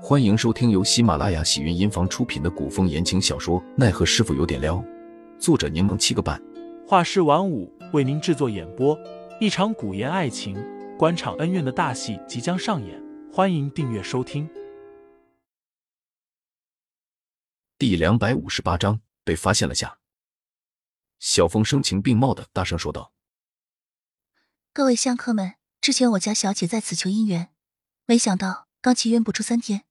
欢迎收听由喜马拉雅喜云音房出品的古风言情小说《奈何师傅有点撩》，作者柠檬七个半，画师晚舞为您制作演播。一场古言爱情、官场恩怨的大戏即将上演，欢迎订阅收听。第两百五十八章被发现了下。小峰声情并茂的大声说道：“各位香客们，之前我家小姐在此求姻缘，没想到刚契约不出三天。”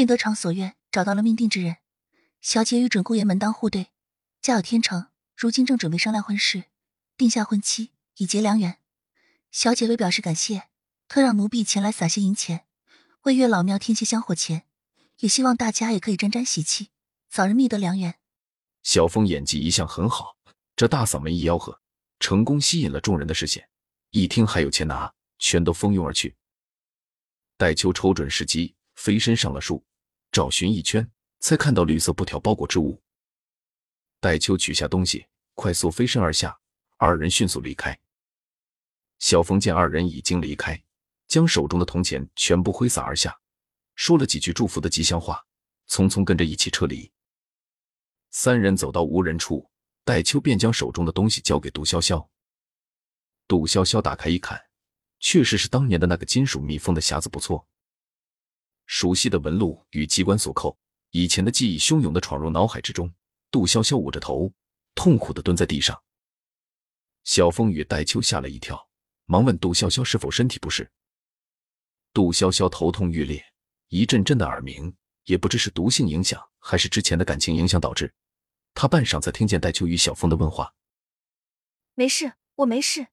便得偿所愿，找到了命定之人。小姐与准姑爷门当户对，家有天成。如今正准备商量婚事，定下婚期，以结良缘。小姐为表示感谢，特让奴婢前来撒些银钱，为月老庙添些香火钱。也希望大家也可以沾沾喜气，早日觅得良缘。小峰演技一向很好，这大嗓门一吆喝，成功吸引了众人的视线。一听还有钱拿，全都蜂拥而去。戴秋瞅准时机。飞身上了树，找寻一圈，才看到绿色布条包裹之物。戴秋取下东西，快速飞身而下，二人迅速离开。小峰见二人已经离开，将手中的铜钱全部挥洒而下，说了几句祝福的吉祥话，匆匆跟着一起撤离。三人走到无人处，戴秋便将手中的东西交给杜潇潇。杜潇潇打开一看，确实是当年的那个金属密封的匣子，不错。熟悉的纹路与机关锁扣，以前的记忆汹涌的闯入脑海之中。杜潇潇捂着头，痛苦的蹲在地上。小风与戴秋吓了一跳，忙问杜潇潇是否身体不适。杜潇潇头痛欲裂，一阵阵的耳鸣，也不知是毒性影响还是之前的感情影响导致。他半晌才听见戴秋与小风的问话：“没事，我没事。”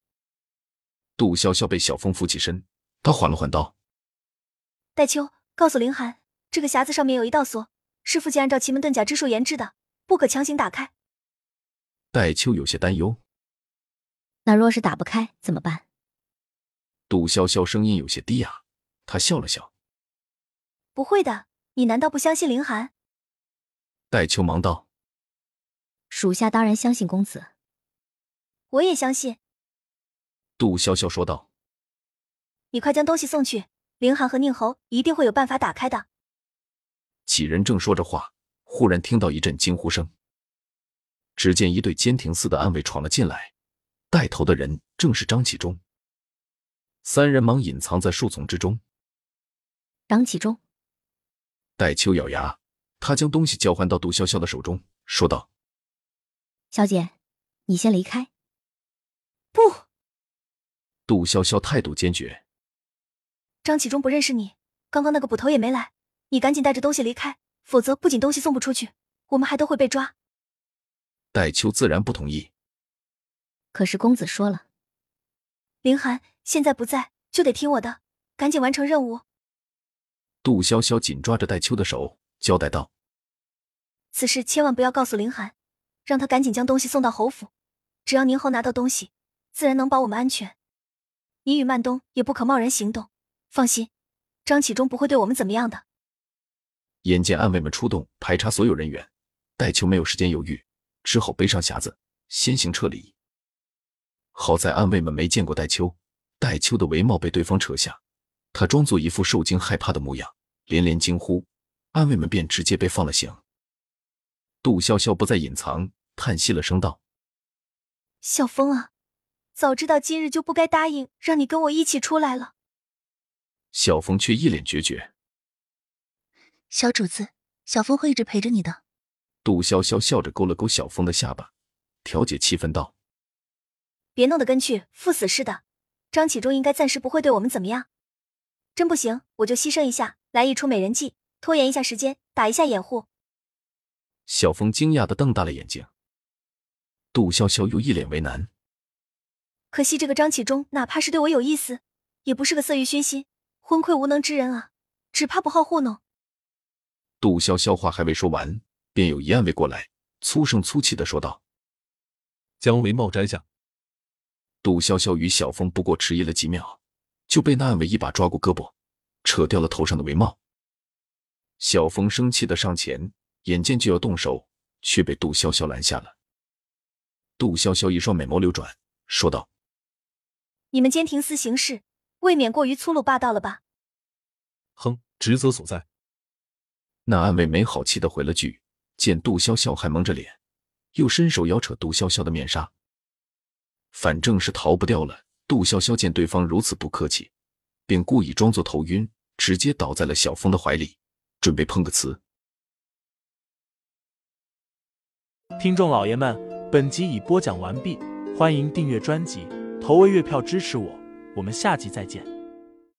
杜潇潇被小风扶起身，他缓了缓道：“戴秋。”告诉凌寒，这个匣子上面有一道锁，是父亲按照奇门遁甲之术研制的，不可强行打开。戴秋有些担忧。那若是打不开怎么办？杜潇潇声音有些低哑，他笑了笑：“不会的，你难道不相信凌寒？”戴秋忙道：“属下当然相信公子。”我也相信。杜潇潇说道：“你快将东西送去。”凌寒和宁侯一定会有办法打开的。几人正说着话，忽然听到一阵惊呼声。只见一队监亭似的暗卫闯了进来，带头的人正是张启忠。三人忙隐藏在树丛之中。张启忠，戴秋咬牙，他将东西交还到杜潇潇的手中，说道：“小姐，你先离开。”不，杜潇潇态度坚决。张启忠不认识你，刚刚那个捕头也没来，你赶紧带着东西离开，否则不仅东西送不出去，我们还都会被抓。戴秋自然不同意。可是公子说了，凌寒现在不在，就得听我的，赶紧完成任务。杜潇潇紧抓着戴秋的手，交代道：“此事千万不要告诉凌寒，让他赶紧将东西送到侯府。只要宁侯拿到东西，自然能保我们安全。你与曼东也不可贸然行动。”放心，张启忠不会对我们怎么样的。眼见暗卫们出动排查所有人员，戴秋没有时间犹豫，只好背上匣子先行撤离。好在暗卫们没见过戴秋，戴秋的帷帽被对方扯下，他装作一副受惊害怕的模样，连连惊呼，暗卫们便直接被放了行。杜潇潇不再隐藏，叹息了声道：“小风啊，早知道今日就不该答应让你跟我一起出来了。”小峰却一脸决绝。小主子，小峰会一直陪着你的。杜潇潇笑着勾了勾小峰的下巴，调解气氛道：“别弄得跟去赴死似的。张启忠应该暂时不会对我们怎么样。真不行，我就牺牲一下，来一出美人计，拖延一下时间，打一下掩护。”小峰惊讶的瞪大了眼睛。杜潇潇又一脸为难。可惜这个张启忠，哪怕是对我有意思，也不是个色欲熏心。昏聩无能之人啊，只怕不好糊弄。杜潇潇话还未说完，便有一暗卫过来，粗声粗气的说道：“将帷帽摘下。”杜潇潇与小峰不过迟疑了几秒，就被那暗卫一把抓过胳膊，扯掉了头上的帷帽。小峰生气的上前，眼见就要动手，却被杜潇潇拦下了。杜潇潇一双美眸流转，说道：“你们监庭司行事。”未免过于粗鲁霸道了吧？哼，职责所在。那暗卫没好气的回了句：“见杜潇潇还蒙着脸，又伸手摇扯杜潇潇的面纱。反正是逃不掉了。”杜潇潇见对方如此不客气，便故意装作头晕，直接倒在了小峰的怀里，准备碰个瓷。听众老爷们，本集已播讲完毕，欢迎订阅专辑，投喂月票支持我，我们下集再见。